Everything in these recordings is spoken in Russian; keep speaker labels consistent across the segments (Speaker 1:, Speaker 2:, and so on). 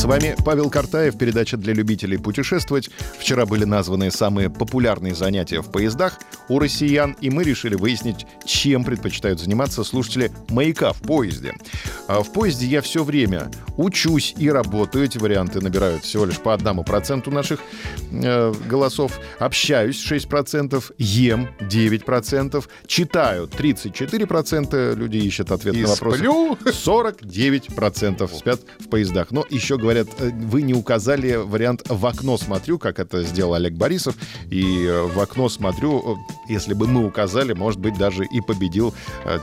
Speaker 1: С вами Павел Картаев, передача для любителей путешествовать. Вчера были названы самые популярные занятия в поездах у россиян, и мы решили выяснить, чем предпочитают заниматься слушатели «Маяка» в поезде. А в поезде я все время учусь и работаю. Эти варианты набирают всего лишь по одному проценту наших э, голосов. Общаюсь 6%, ем 9%, читаю 34%, люди ищут ответ
Speaker 2: И
Speaker 1: на вопросы.
Speaker 2: сплю.
Speaker 1: 49% спят в поездах. Но еще говорят, э, вы не указали вариант «в окно смотрю», как это сделал Олег Борисов. И э, «в окно смотрю», э, если бы мы указали, может быть, даже и победил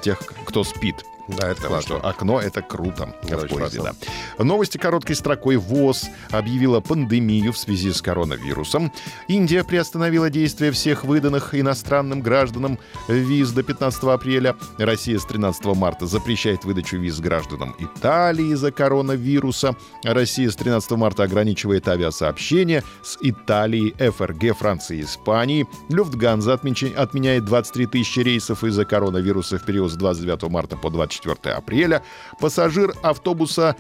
Speaker 1: тех, кто спит.
Speaker 2: Да, это
Speaker 1: Потому
Speaker 2: классно.
Speaker 1: что окно — это круто
Speaker 2: Это
Speaker 1: в поезде,
Speaker 2: классно.
Speaker 1: да. Новости короткой строкой. ВОЗ объявила пандемию в связи с коронавирусом. Индия приостановила действие всех выданных иностранным гражданам виз до 15 апреля. Россия с 13 марта запрещает выдачу виз гражданам Италии из-за коронавируса. Россия с 13 марта ограничивает авиасообщение с Италией, ФРГ, Францией и Испанией. Люфтганза отменяет 23 тысячи рейсов из-за коронавируса в период с 29 марта по 24 апреля. Пассажир автобуса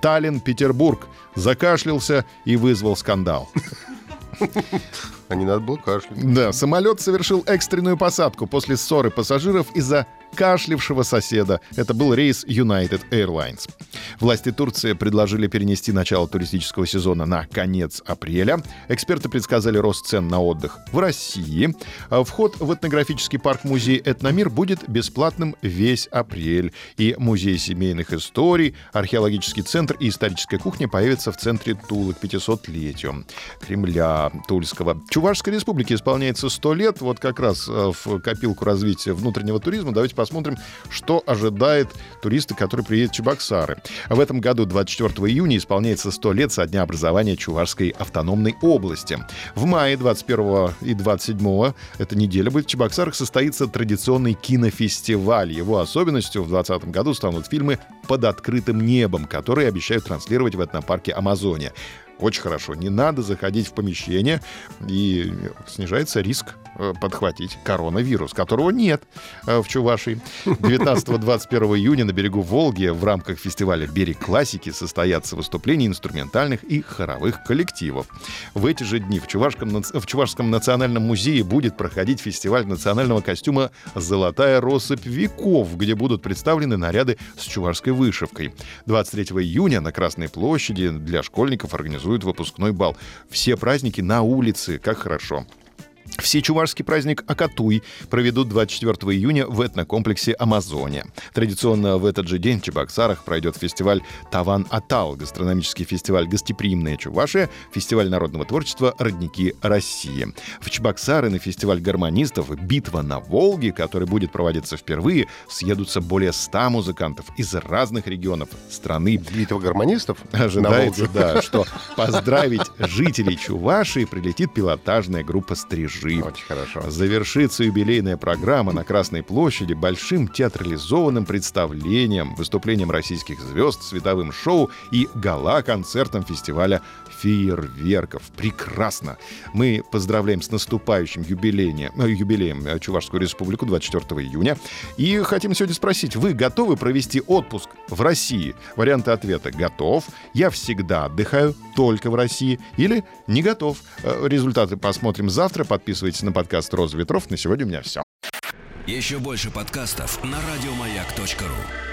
Speaker 1: Таллин-Петербург закашлялся и вызвал скандал.
Speaker 2: А не надо было кашлять.
Speaker 1: Да, самолет совершил экстренную посадку после ссоры пассажиров из-за кашлявшего соседа. Это был рейс United Airlines. Власти Турции предложили перенести начало туристического сезона на конец апреля. Эксперты предсказали рост цен на отдых в России. А Вход в этнографический парк-музей «Этномир» будет бесплатным весь апрель. И музей семейных историй, археологический центр и историческая кухня появятся в центре Тулы к 500-летию Кремля Тульского. Чувашской республике исполняется 100 лет. Вот как раз э, в копилку развития внутреннего туризма. Давайте посмотрим, что ожидает туристы, которые приедут в Чебоксары. В этом году, 24 июня, исполняется 100 лет со дня образования Чувашской автономной области. В мае 21 и 27 эта неделя будет в Чебоксарах состоится традиционный кинофестиваль. Его особенностью в 2020 году станут фильмы «Под открытым небом», которые обещают транслировать в этнопарке «Амазония». Очень хорошо. Не надо заходить в помещение, и снижается риск э, подхватить коронавирус, которого нет э, в Чувашии. 19-21 июня на берегу Волги в рамках фестиваля «Берег классики» состоятся выступления инструментальных и хоровых коллективов. В эти же дни в Чувашском, в Чувашском национальном музее будет проходить фестиваль национального костюма «Золотая россыпь веков», где будут представлены наряды с чувашской вышивкой. 23 июня на Красной площади для школьников организуют выпускной бал. Все праздники на улице, как хорошо. Всечувашский праздник Акатуй проведут 24 июня в этнокомплексе «Амазония». Традиционно в этот же день в Чебоксарах пройдет фестиваль «Таван Атал», гастрономический фестиваль «Гостеприимная Чувашия», фестиваль народного творчества «Родники России». В Чебоксары на фестиваль гармонистов «Битва на Волге», который будет проводиться впервые, съедутся более 100 музыкантов из разных регионов страны.
Speaker 2: Битва гармонистов?
Speaker 1: Ожидается, да, что поздравить жителей Чувашии прилетит пилотажная группа «Стрижи».
Speaker 2: Очень хорошо.
Speaker 1: Завершится юбилейная программа на Красной площади большим театрализованным представлением, выступлением российских звезд, световым шоу и гала-концертом фестиваля фейерверков. Прекрасно! Мы поздравляем с наступающим юбилеем, э, юбилеем э, Чувашскую республику 24 июня. И хотим сегодня спросить, вы готовы провести отпуск в России? Варианты ответа «Готов», «Я всегда отдыхаю только в России» или «Не готов». Э, Результаты посмотрим завтра. Подписывайтесь на подкаст «Роза ветров». На сегодня у меня все.
Speaker 3: Еще больше подкастов на радиомаяк.ру.